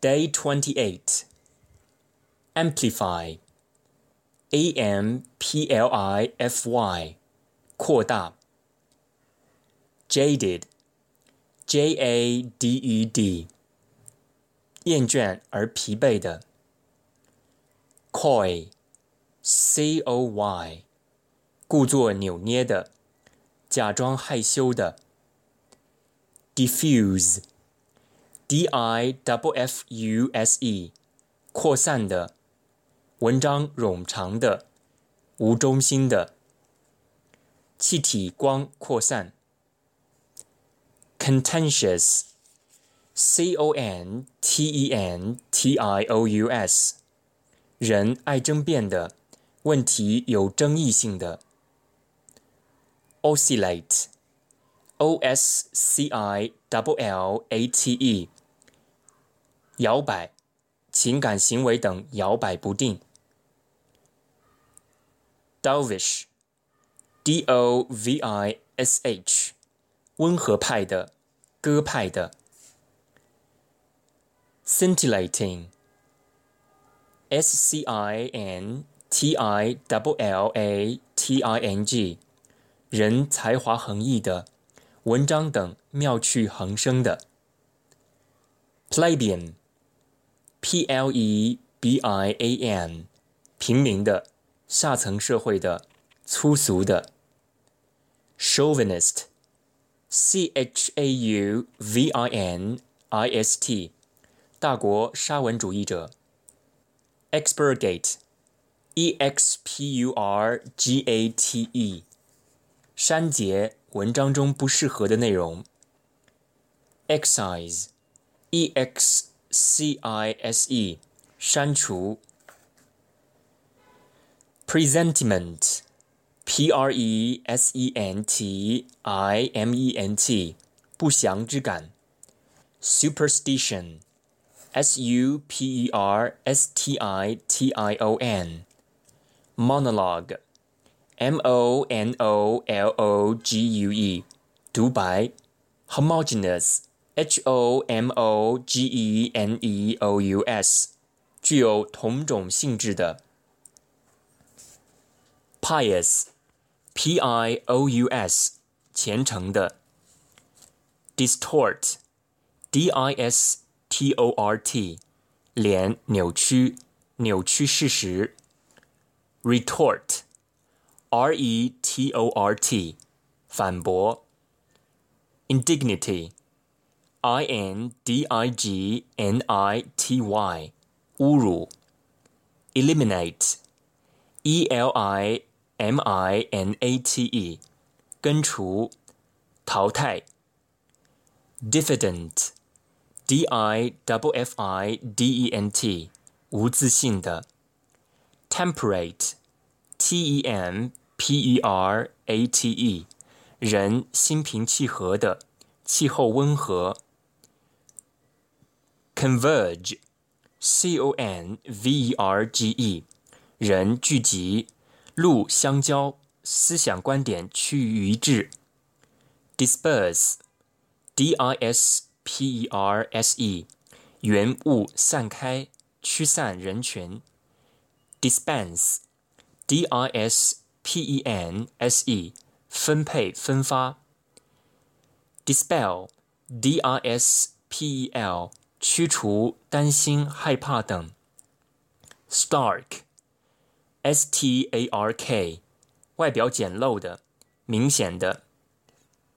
Day 28. Amplify. A M P L I F Y. 扩大。Jaded. J A D E D. 厌倦而疲惫的。Coy. C O Y. 故作扭捏的，假装害羞的。Diffuse. D I W F U S E，扩散的，文章冗长的，无中心的，气体光扩散。Contentious，C O N T E N T I O U S，人爱争辩的，问题有争议性的。Oscillate，O S C I W L A T E。摇摆、情感行为等摇摆不定。Dovish，D-O-V-I-S-H，温和派的、鸽派的。Scintillating，S-C-I-N-T-I-L-L-A-T-I-N-G，人才华横溢的，文章等妙趣横生的。Plebeian。P L E B I A N，平民的、下层社会的、粗俗的。Chauvinist，C H A U V I N I S T，大国沙文主义者。Expurgate，E X P U R G A T E，删节文章中不适合的内容。Excise，E X。C I S E，删除。Presentiment，P R E S E N T I M E N T，不祥之感。Superstition，S U P E R S T I T I O N。Monologue，M O N O L O G U E，独白。Homogeneous。 H O M O G E N E O U S，具有同种性质的。Pious，P I O U S，虔诚的。Distort，D I S T O R T，脸扭曲，扭曲事实。Retort，R E T O R T，反驳。Indignity。 I N D I G N I T Y，侮辱。Eliminate，E L I M I N A T E，根除、淘汰。Diffident，D I W F I D E N T，无自信的。Temperate，T E M P E R A T E，人心平气和的，气候温和。 Converge, C O N V E R G E，人聚集，路相交，思想观点趋于一致。Disperse, D I S P E R S E，原物散开，驱散人群。Dispense, D I S P E N S E，分配分发。Dispel, D I S P E L。 驱除担心、害怕等。Stark，S T A R K，外表简陋的、明显的。